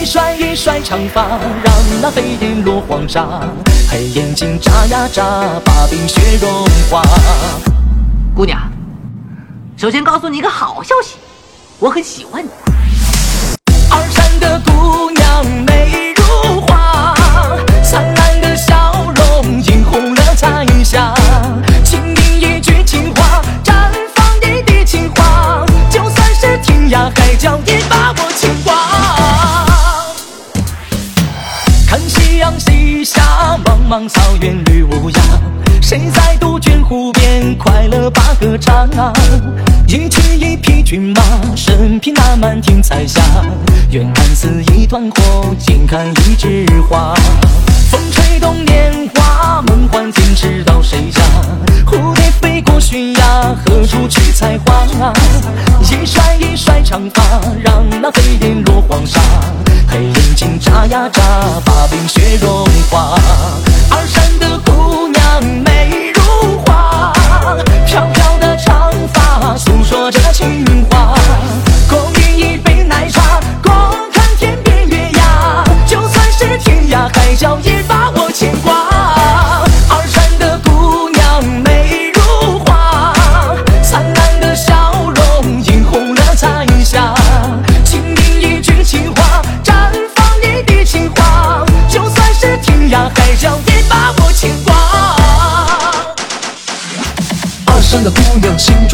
一甩一甩长发，让那飞燕落黄沙。黑眼睛眨呀眨，把冰雪融化。姑娘，首先告诉你一个好消息，我很喜欢你。茫茫草原绿无涯。谁在杜鹃湖边快乐把歌唱？一骑一匹骏马，身披那满天彩霞。远看似一团火，近看一枝花。风吹动年华，梦幻天知道谁家？蝴蝶飞过悬崖，何处去采花？一甩一甩长发，让那飞燕落黄沙。黑眼睛眨呀眨，把冰雪融化。二山的姑娘美如花，飘飘的长发诉说着情话。共饮一杯奶茶，共看天边月牙。就算是天涯海角，也把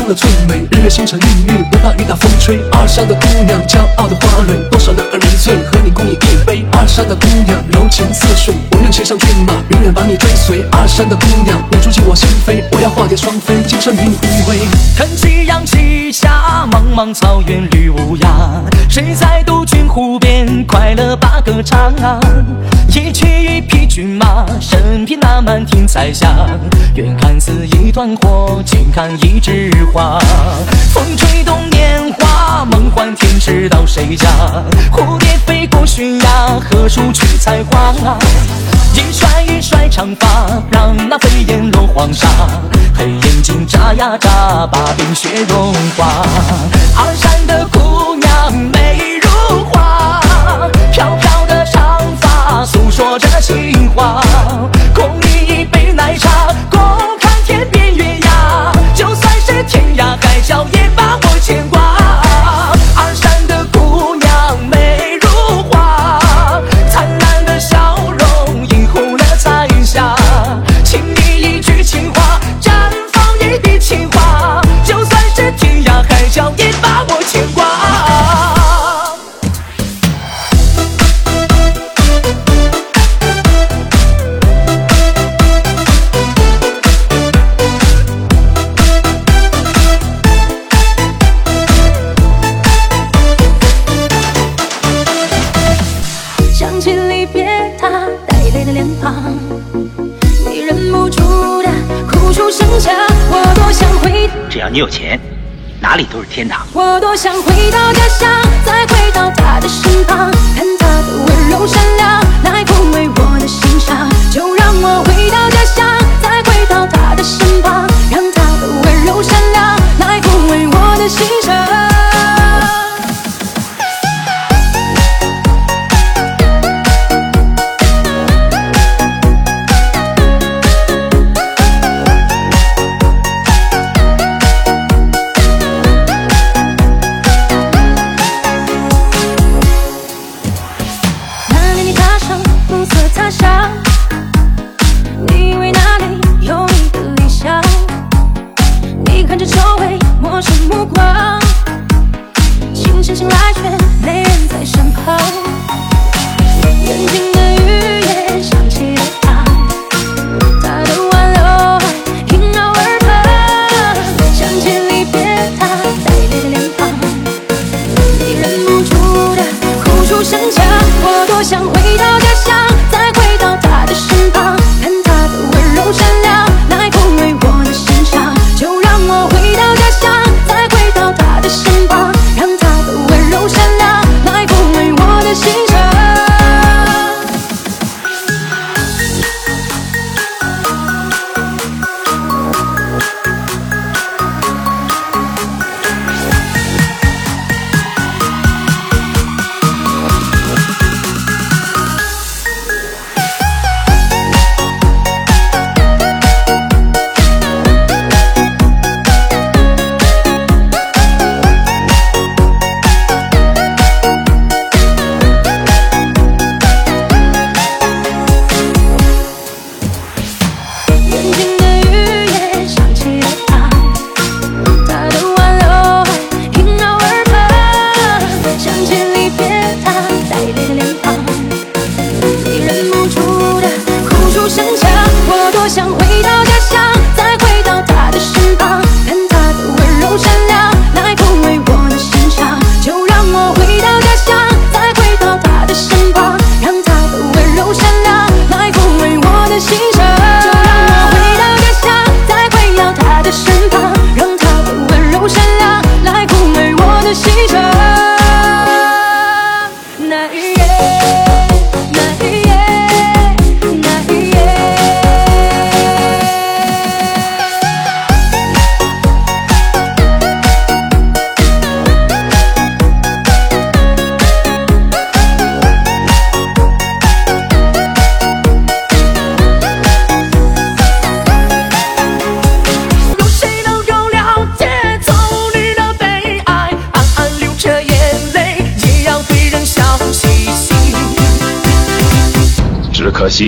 的最美，日月星辰孕育，不怕雨打风吹。二山的姑娘骄傲的花蕊，多少男儿迷醉，和你共饮一杯。二山的姑娘柔情似水，我愿骑上骏马，永远把你追随。二山的姑娘，你住进我心扉，我要化蝶双飞，今生与你依偎。看夕阳西下，茫茫草原绿无涯。谁在杜鹃湖边快乐把歌唱啊？一曲一匹骏马，身披那满天彩霞。远看似一团火，近看一枝花。花风吹动年华，梦幻天知到谁家？蝴蝶飞过悬崖，何处去采花？一甩一甩长发，让那飞燕落黄沙。黑眼睛眨呀眨，把冰雪融化。二山的姑娘美如花，飘飘的长发诉说着情话。共饮一杯奶茶，你有钱，哪里都是天堂。我多想回到家乡，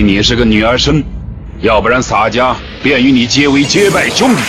你是个女儿身要不然洒家便与你结为结拜兄弟。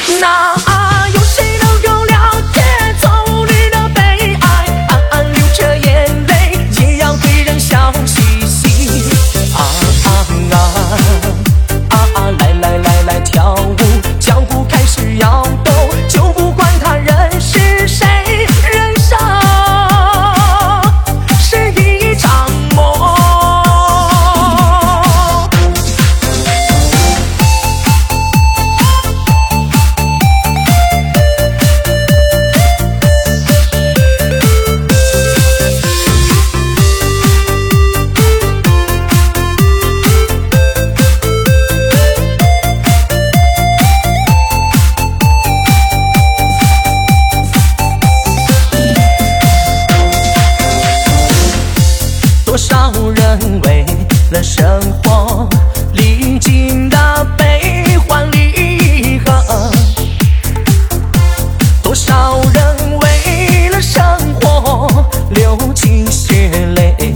老人为了生活流尽血泪，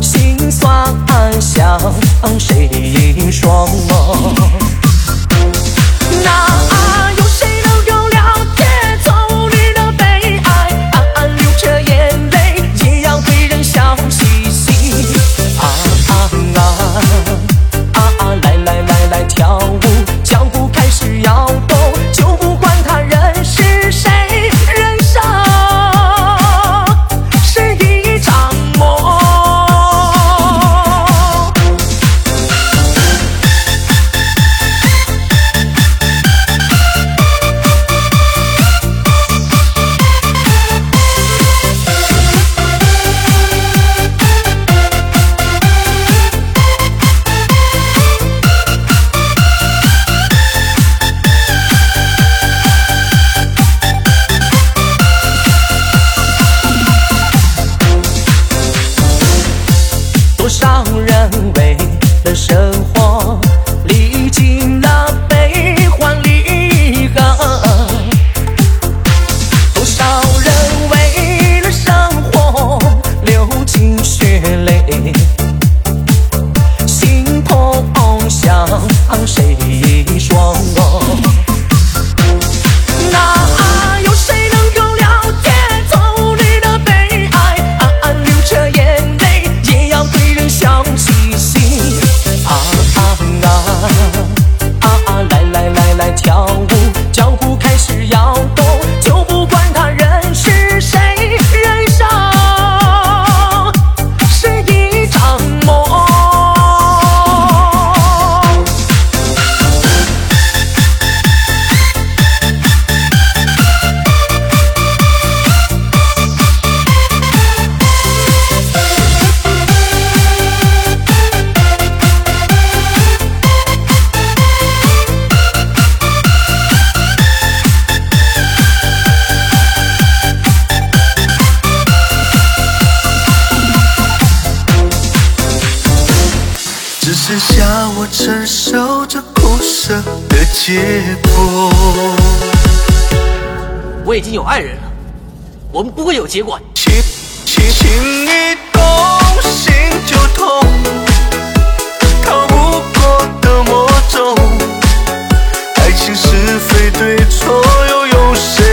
心酸向谁说？那爱。我们不会有结果。情情一动心就痛逃不过的魔咒爱情是非对错又有谁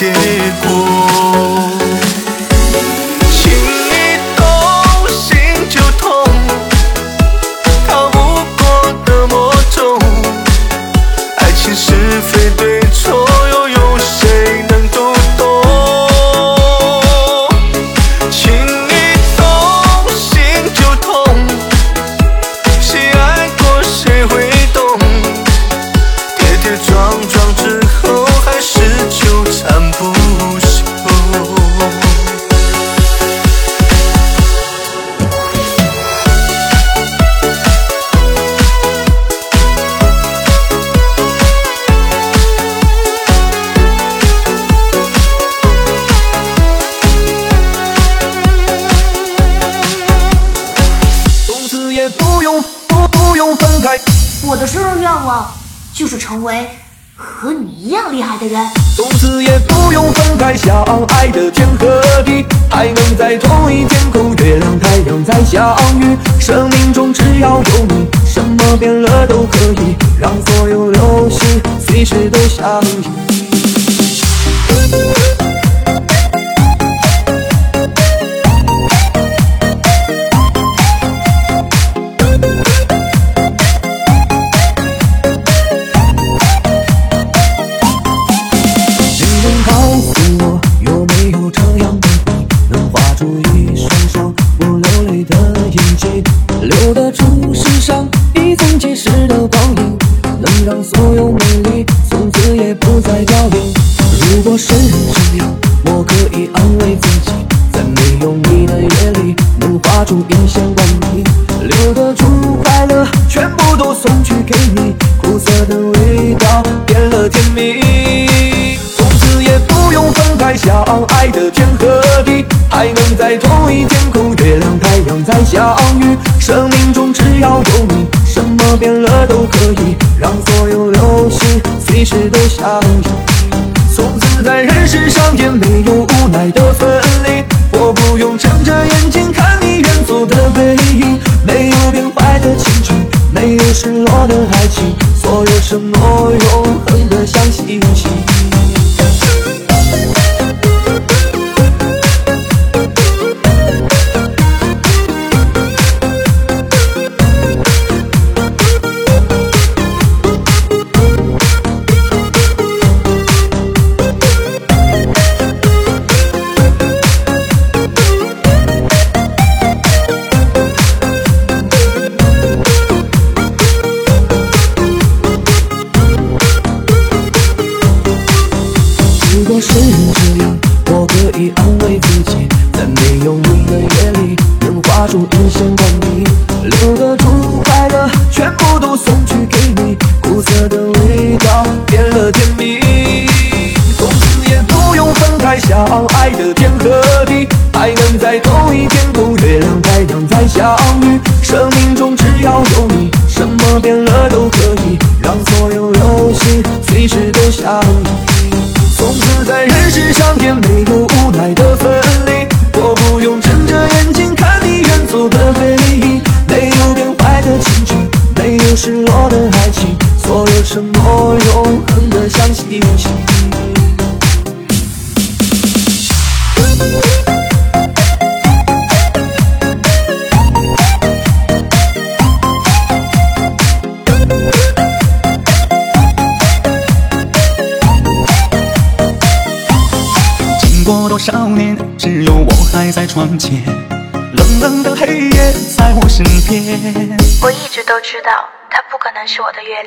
的的月亮。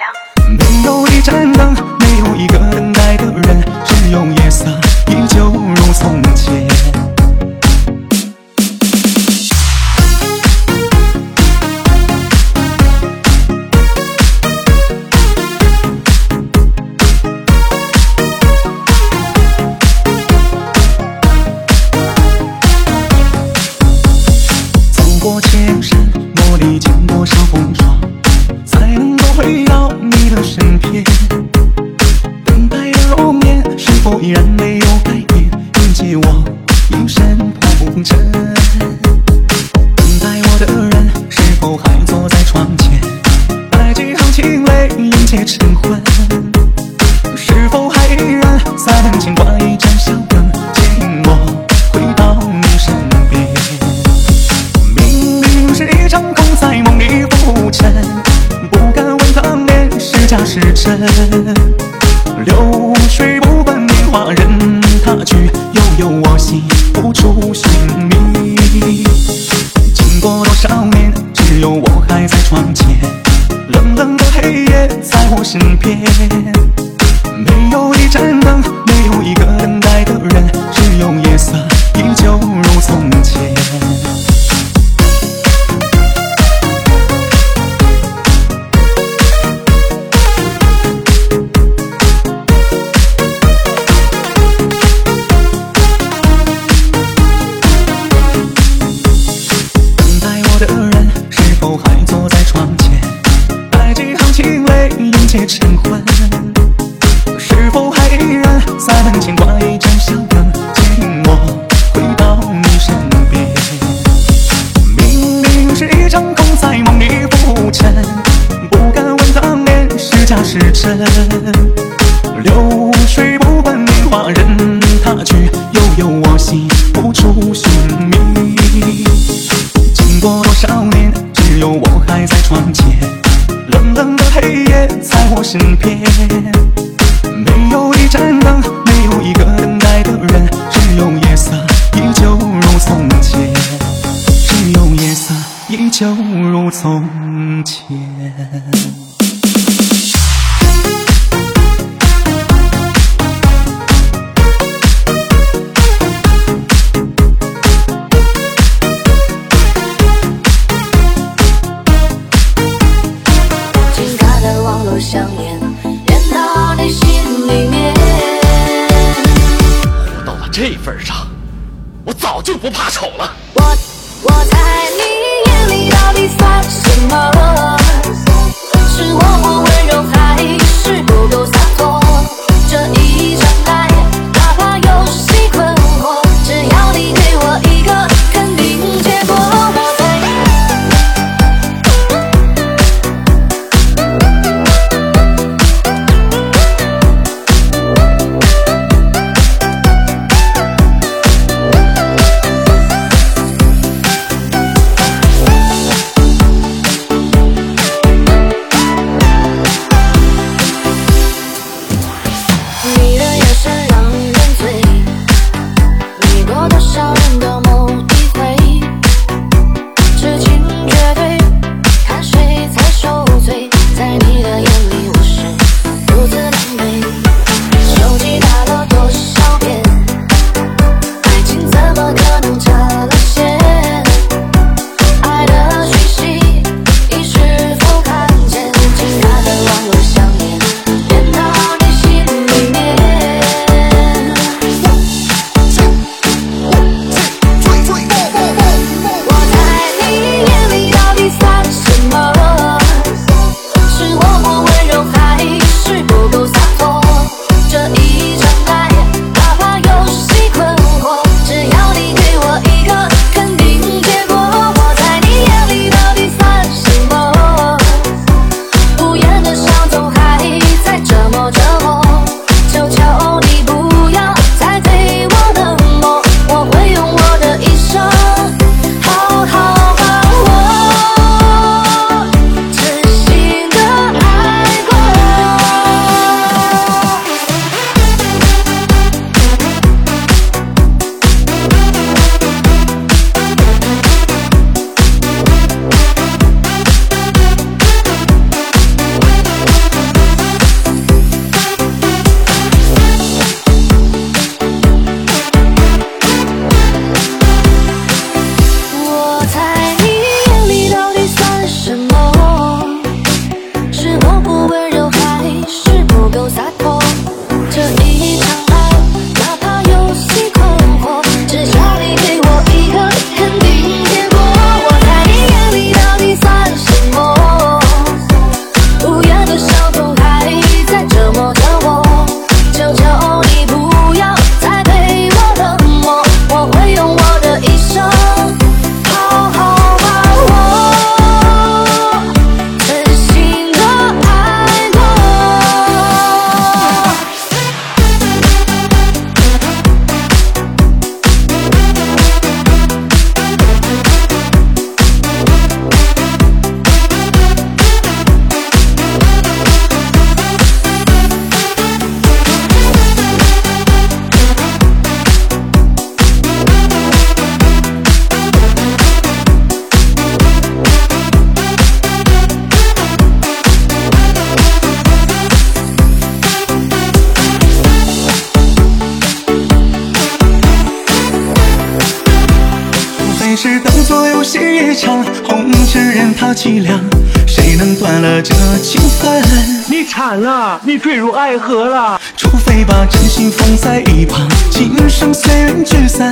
痴人抛凄凉，谁能断了这情分？你惨了，你坠入爱河了。除非把真心放在一旁，今生随缘聚散，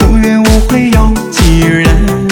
无怨无悔有几人？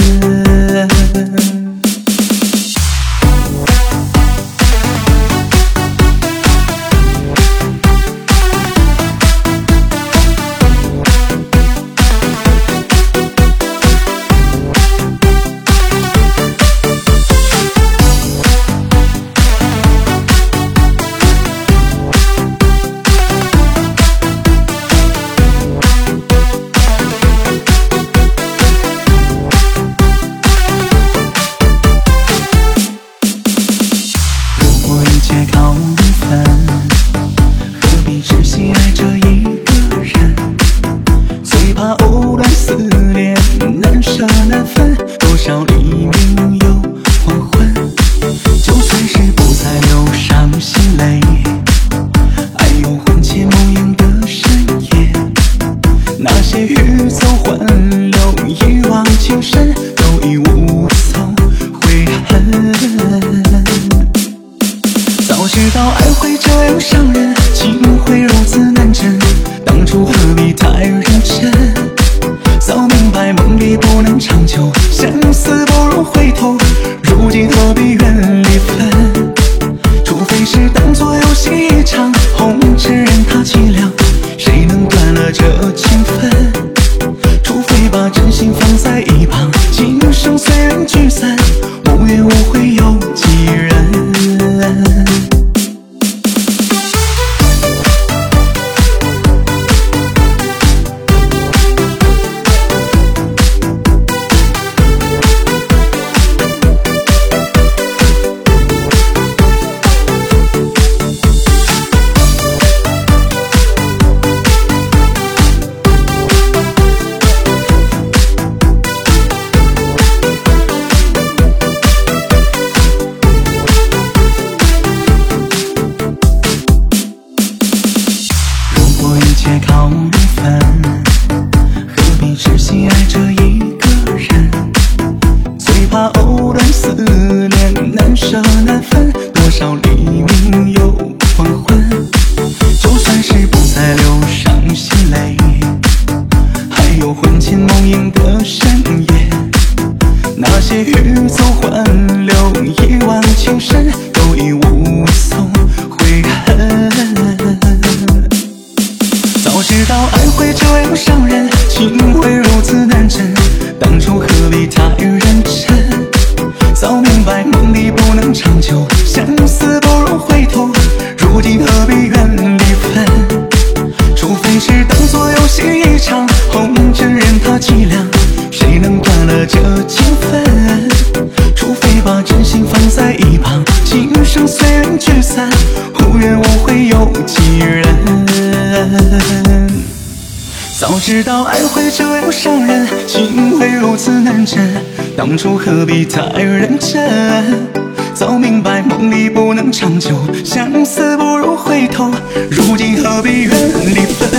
太认真。早明白梦里不能长久，相思不如回头。如今何必怨离分？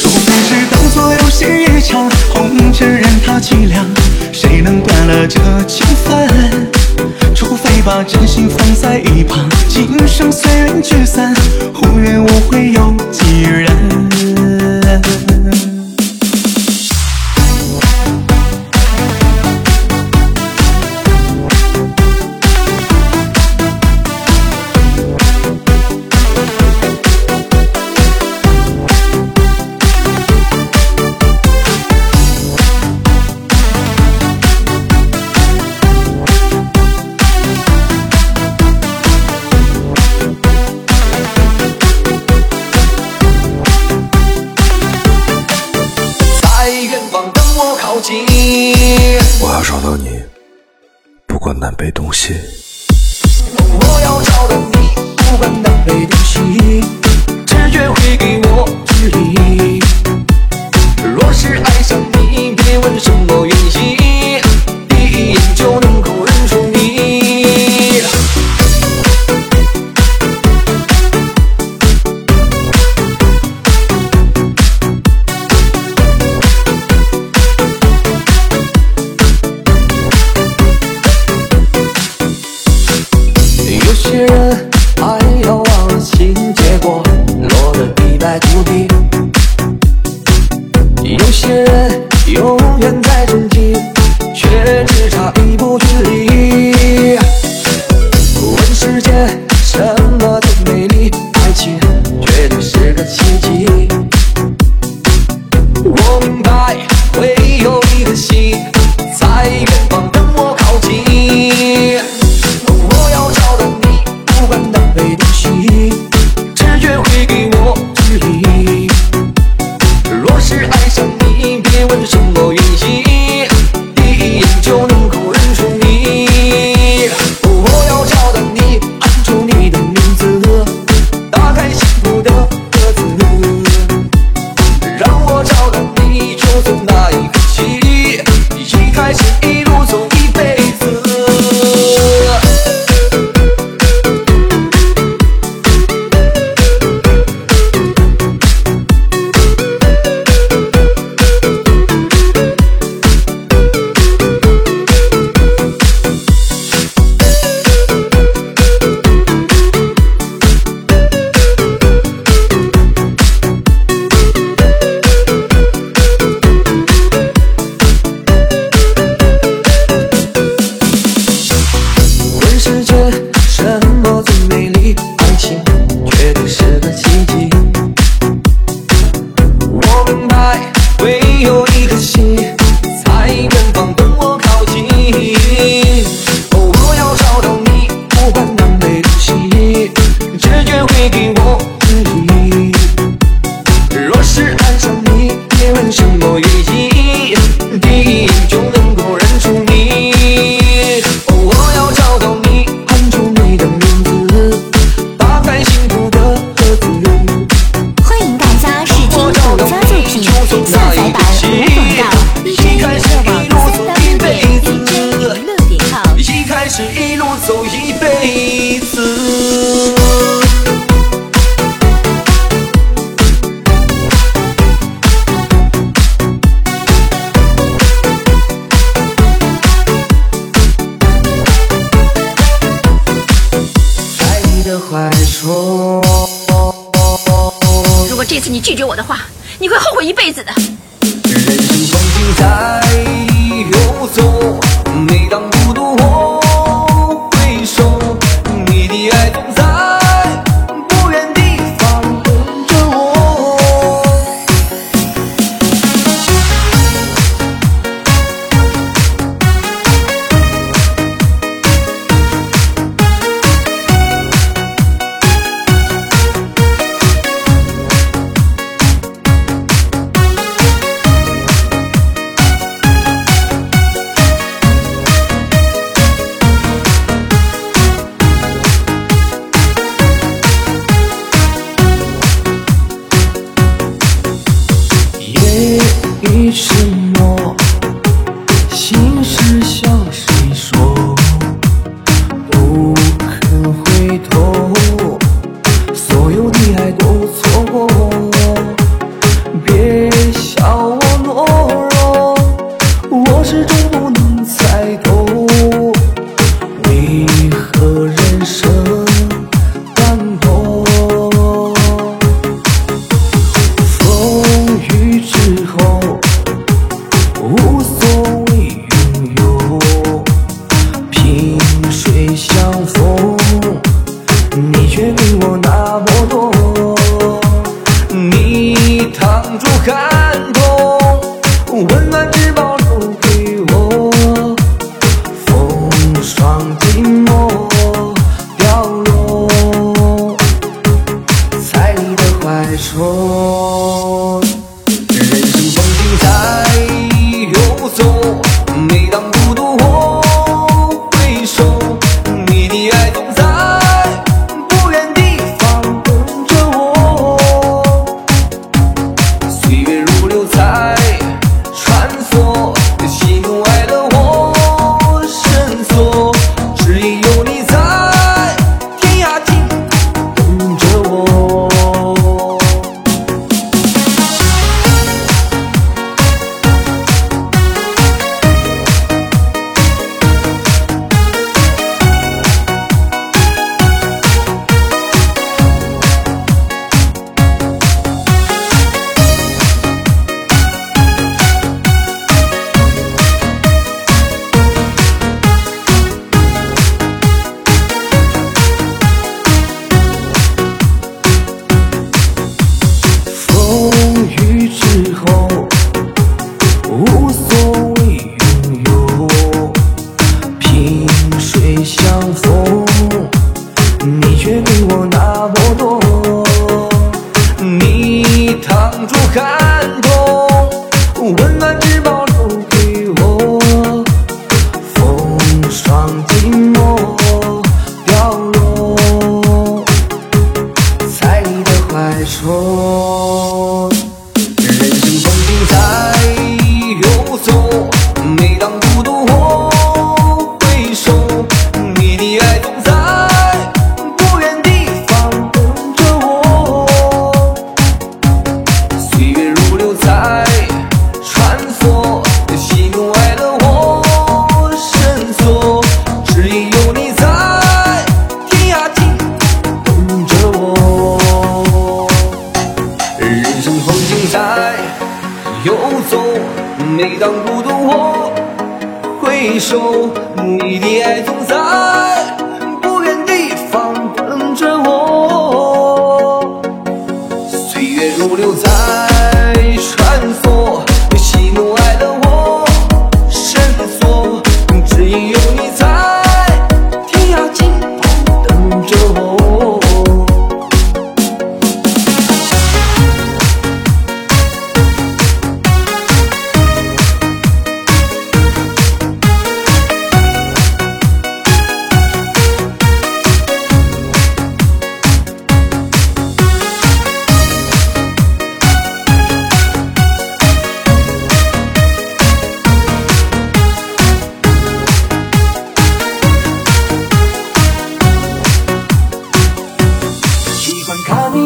终非是当作游戏一场，红尘任他凄凉，谁能断了这情分？除非把真心放在一旁，今生随缘聚散。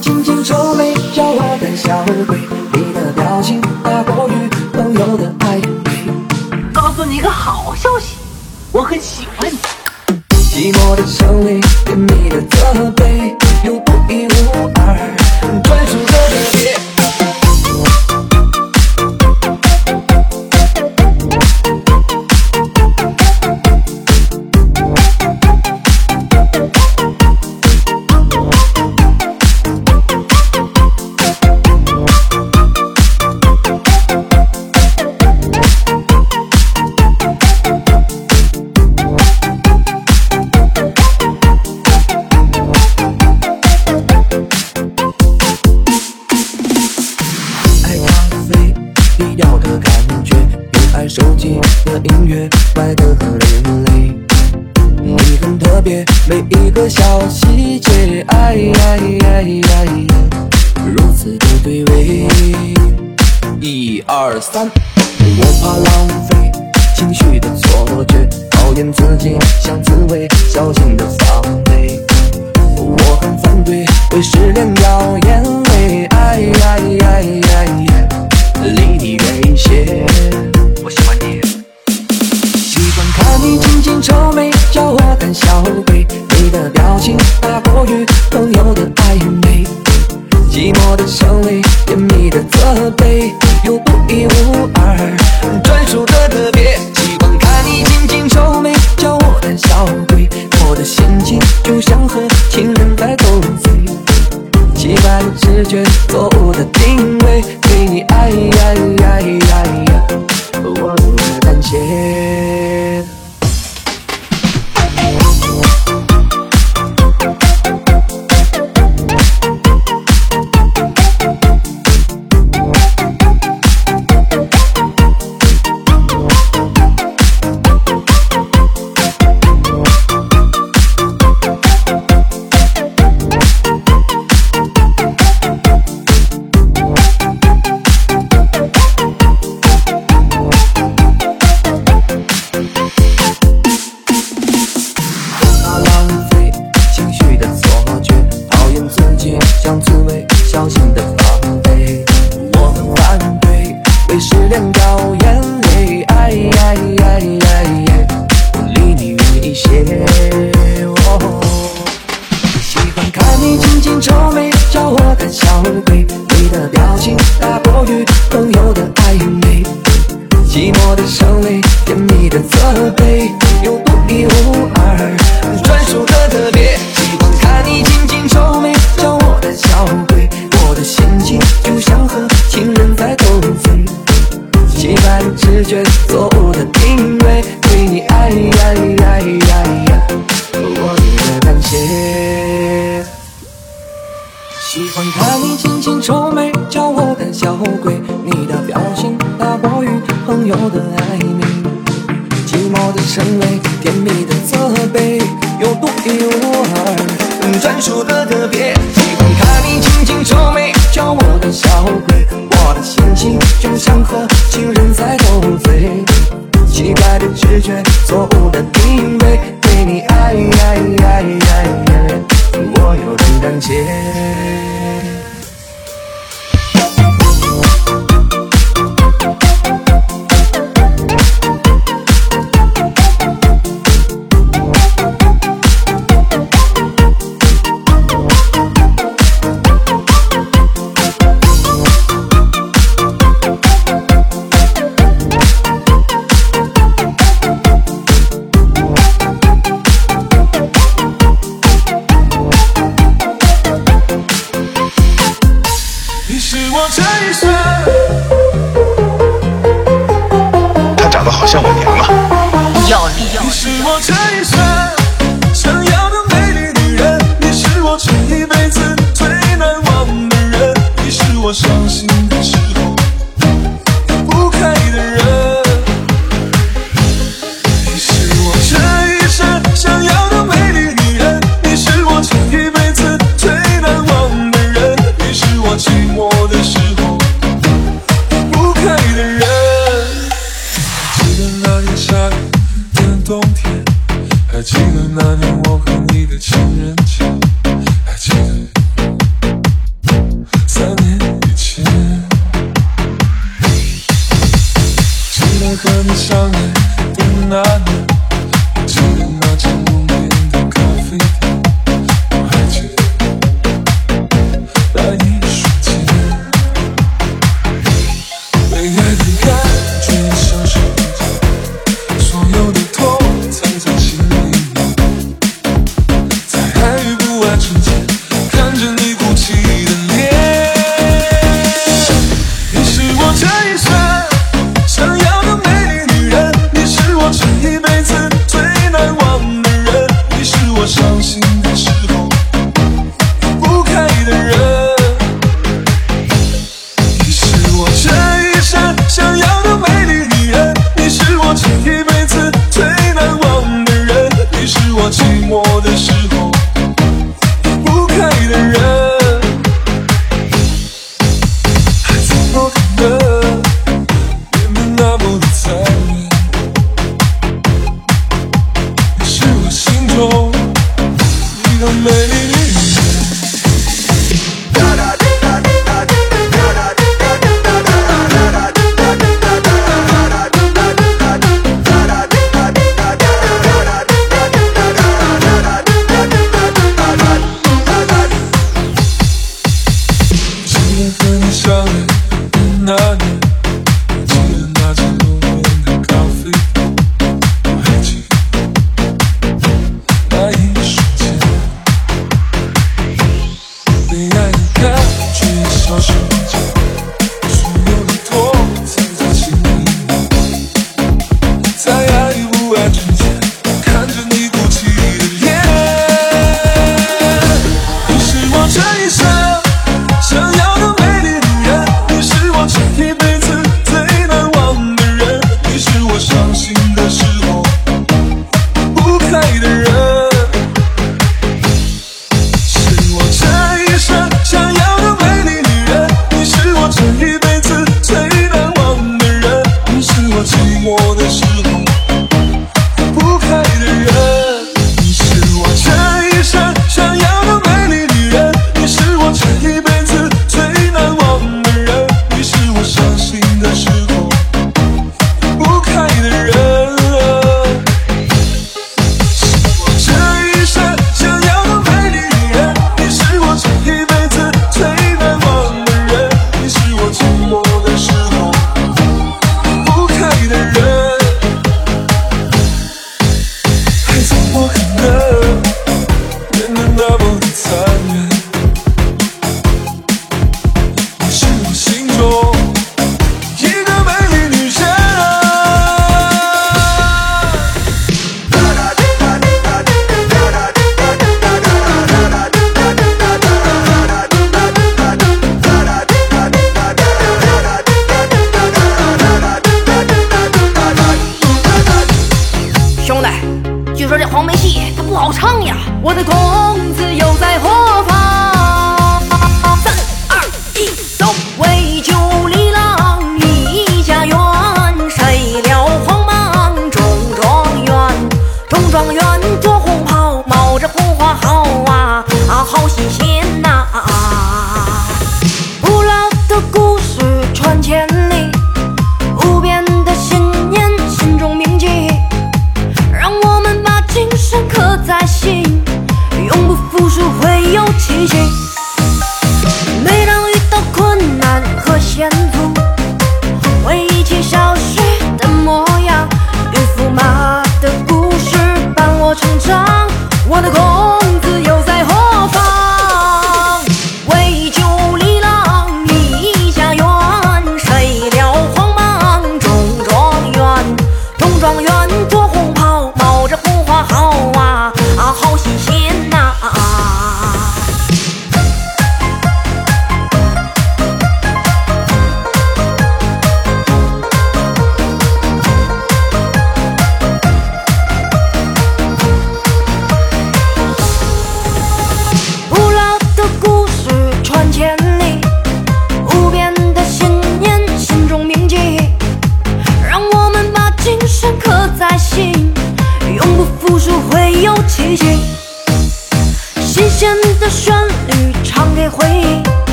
轻轻皱眉，狡猾的小乌龟，你的表情大过于朋友的暧昧。告诉你一个好消息，我很喜欢。滋味小心的防备我们反对为失恋掉眼泪哎呀呀呀呀我离你远一些喜欢看你紧紧皱眉叫我胆小鬼你的表情大过于朋友的暧昧寂寞的称谓甜蜜的责备有独一无二专属的特别和你相爱的那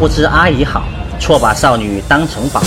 不知阿姨好错把少女当成宝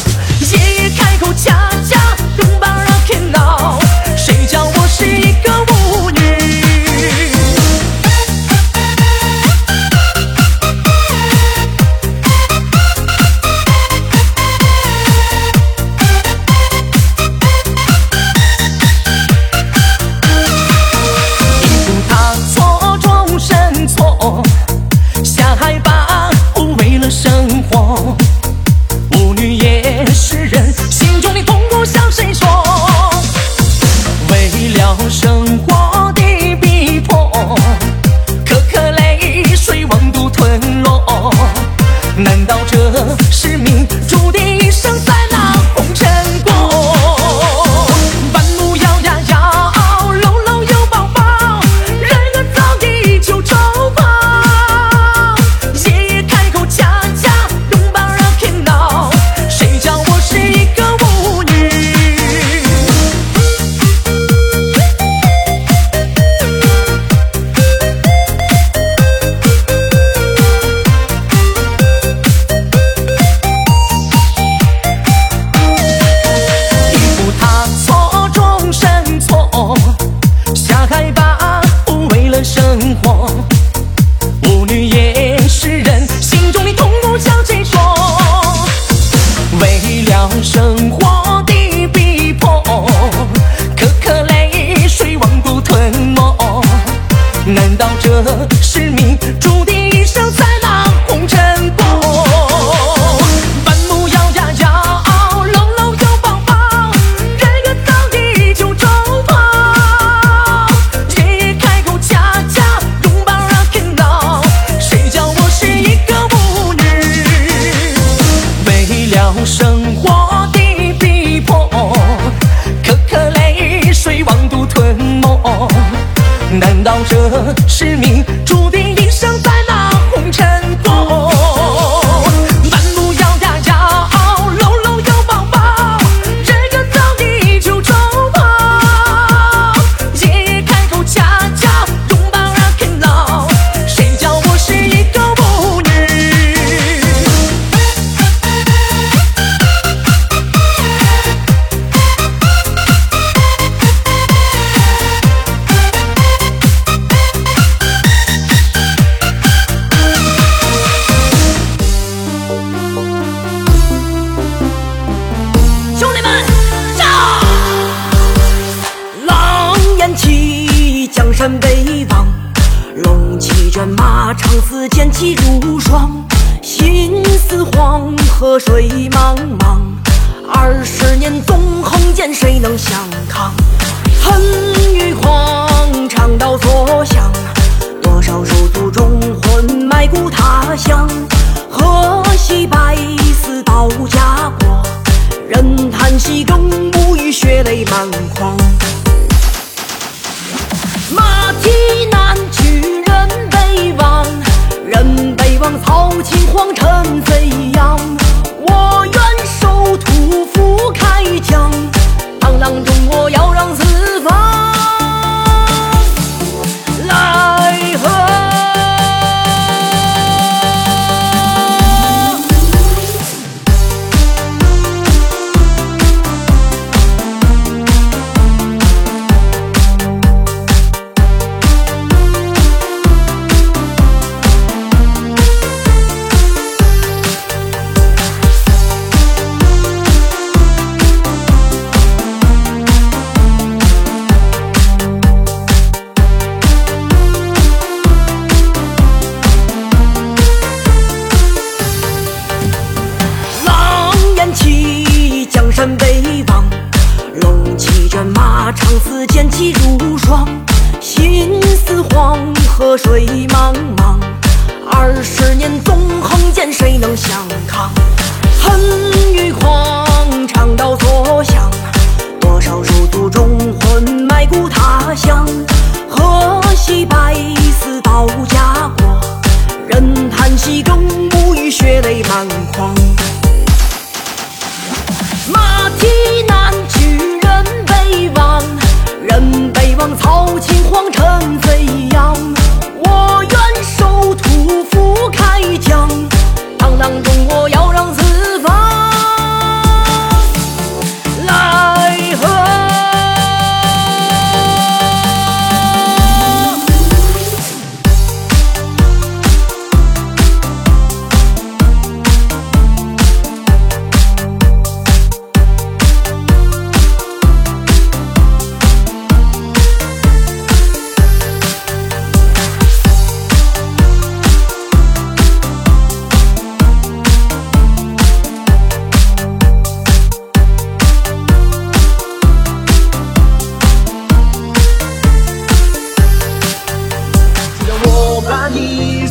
谁能相抗恨与狂长刀所向多少手足忠魂埋骨他乡何惜百死报家国忍叹惜更无语血泪满眶马蹄南去人北望人北望草青黄尘飞扬我愿守土复开疆当中我要让自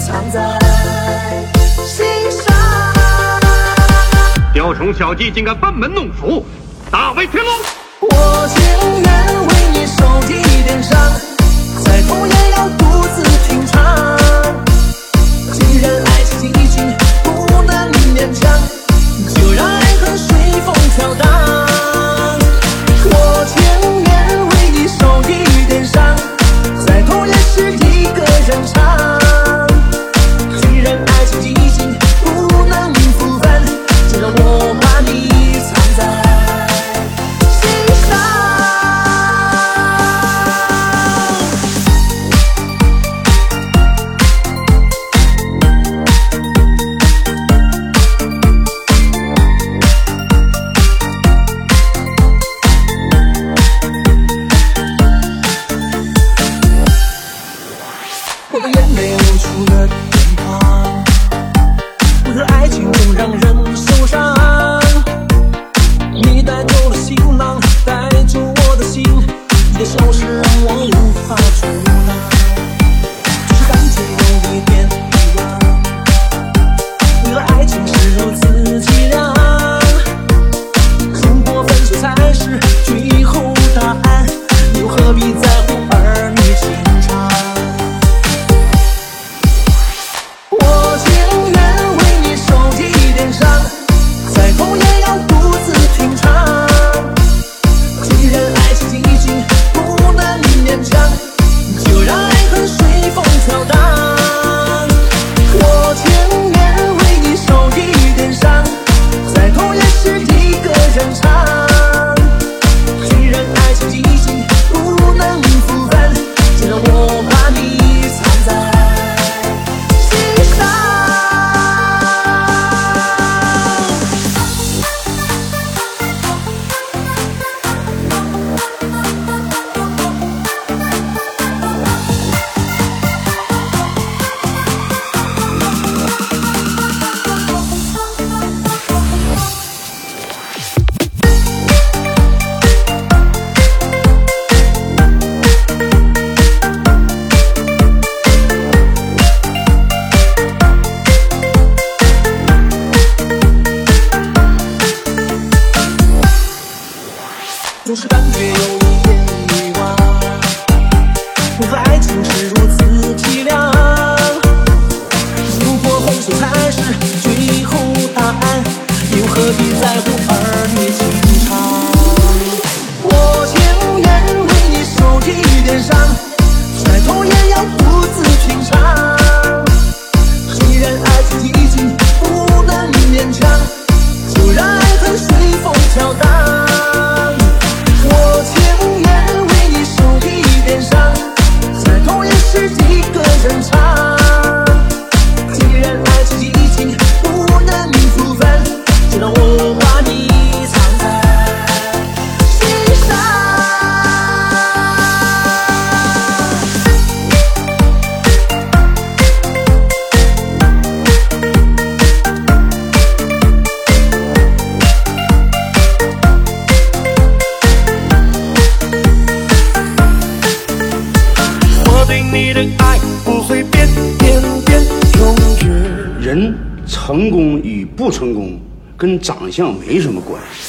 藏在心上。雕虫小技竟敢班门弄斧大威天龙。我情愿为你受一点伤再痛也要独自品尝。既然爱情已经不能勉强像没什么关系。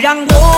让我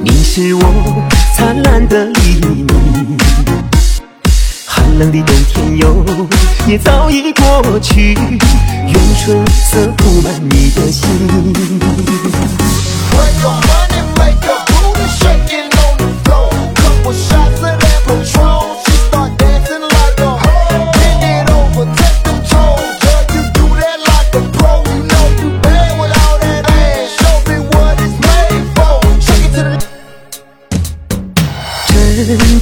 你，是我灿烂的黎明。寒冷的冬天哟，也早已过去，愿春色铺满你的心。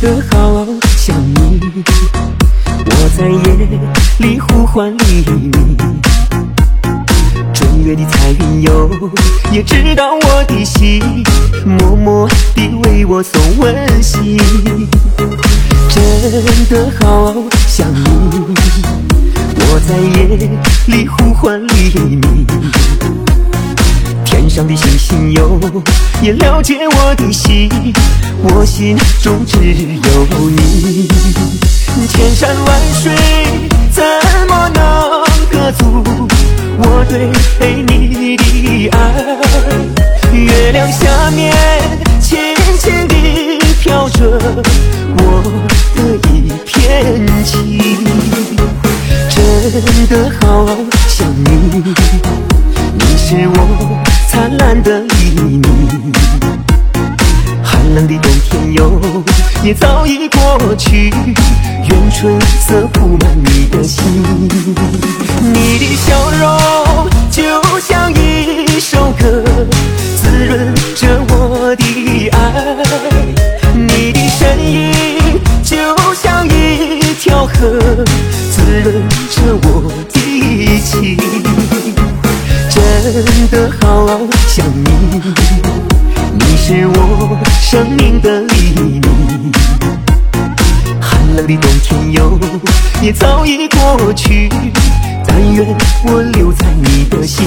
的好想你，我在夜里呼唤黎明。正月的彩云哟，也知道我的心，默默地为我送温馨。真的好想你，我在夜里呼唤黎明。天上的星星哟，也了解我的心，我心中只有你。千山万水怎么能隔阻我对你的爱？月亮下面轻轻地飘着我的一片情，真的好想你，你是我。灿烂的黎明，寒冷的冬天哟，也早已过去。愿春色铺满你的心，你的笑容就像一首歌，滋润着我的爱。你的身影就像一条河，滋润着我的情。真的好想你，你是我生命的黎明。寒冷的冬天哟，也早已过去，但愿我留在你的心。